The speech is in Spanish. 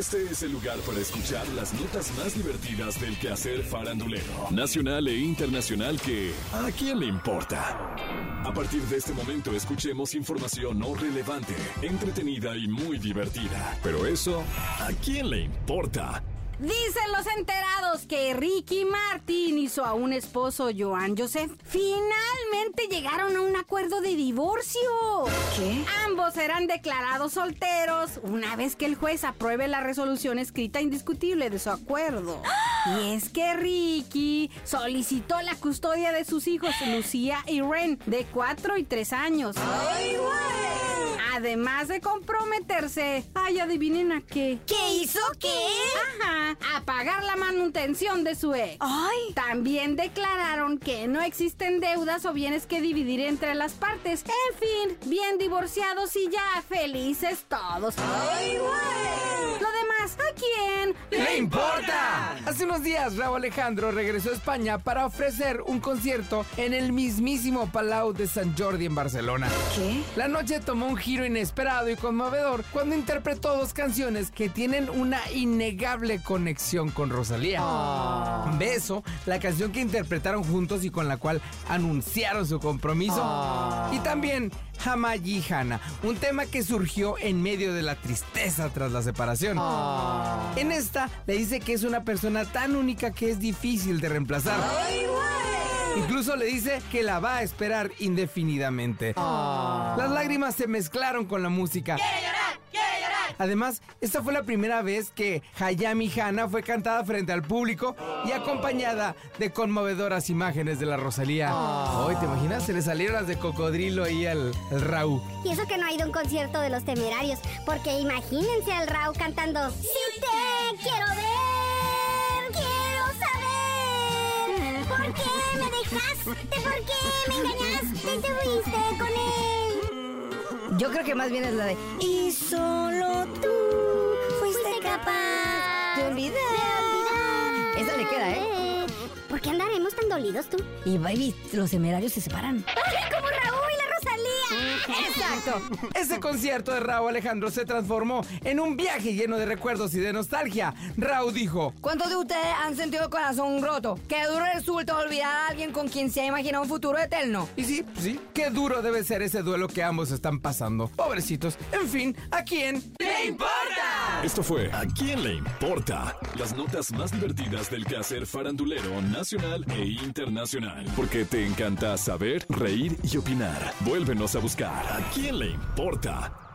Este es el lugar para escuchar las notas más divertidas del quehacer farandulero, nacional e internacional que ¿a quién le importa? A partir de este momento escuchemos información no relevante, entretenida y muy divertida. Pero eso, ¿a quién le importa? Dicen los enterados que Ricky Martin hizo a un esposo Joan Joseph. Finalmente llegaron a un acuerdo de divorcio. ¿Qué? Ambos serán declarados solteros una vez que el juez apruebe la resolución escrita indiscutible de su acuerdo. Y es que Ricky solicitó la custodia de sus hijos Lucía y Ren, de 4 y 3 años. ¡Ay, güey! Además de comprometerse, ay, adivinen a qué. ¿Qué hizo qué? Ajá, a pagar la manutención de su ex. ¡Ay! También declararon que no existen deudas o bienes que dividir entre las partes. En fin, bien divorciados y ya felices todos. ¡Ay, güey! Lo demás, ¿a quién? ¡Le importa! Hace unos días Raúl Alejandro regresó a España para ofrecer un concierto en el mismísimo Palau de San Jordi en Barcelona. ¿Qué? La noche tomó un giro inesperado y conmovedor cuando interpretó dos canciones que tienen una innegable conexión con Rosalía. Beso, la canción que interpretaron juntos y con la cual anunciaron su compromiso. Y también Hamayi Hana, un tema que surgió en medio de la tristeza tras la separación. En esta le dice que es una persona tan única que es difícil de reemplazar. Incluso le dice que la va a esperar indefinidamente. Las lágrimas se mezclaron con la música. Además, esta fue la primera vez que Hayami Hana fue cantada frente al público y acompañada de conmovedoras imágenes de la Rosalía. Hoy, ¿te imaginas? Se le salieron las de cocodrilo ahí al, al Raúl. Y eso que no ha ido a un concierto de los temerarios, porque imagínense al Rao cantando Si te quiero ver, quiero saber ¿Por qué me dejaste? ¿Por qué me engañaste te fuiste con él? Yo creo que más bien es la de Y solo olvidar. Esa le queda, ¿eh? ¿Por qué andaremos tan dolidos tú? Y baby, los temerarios se separan. ¡Ay, como Raúl y la Rosalía! Exacto. Ese concierto de Raúl Alejandro se transformó en un viaje lleno de recuerdos y de nostalgia. Raúl dijo, ¿Cuántos de ustedes han sentido el corazón roto? Qué duro resulta olvidar a alguien con quien se ha imaginado un futuro eterno. Y sí, sí, qué duro debe ser ese duelo que ambos están pasando. Pobrecitos. En fin, ¿a quién le importa? Esto fue ¿A quién le importa? Las notas más divertidas del quehacer farandulero nacional e internacional. Porque te encanta saber, reír y opinar. Vuélvenos a buscar ¿A quién le importa?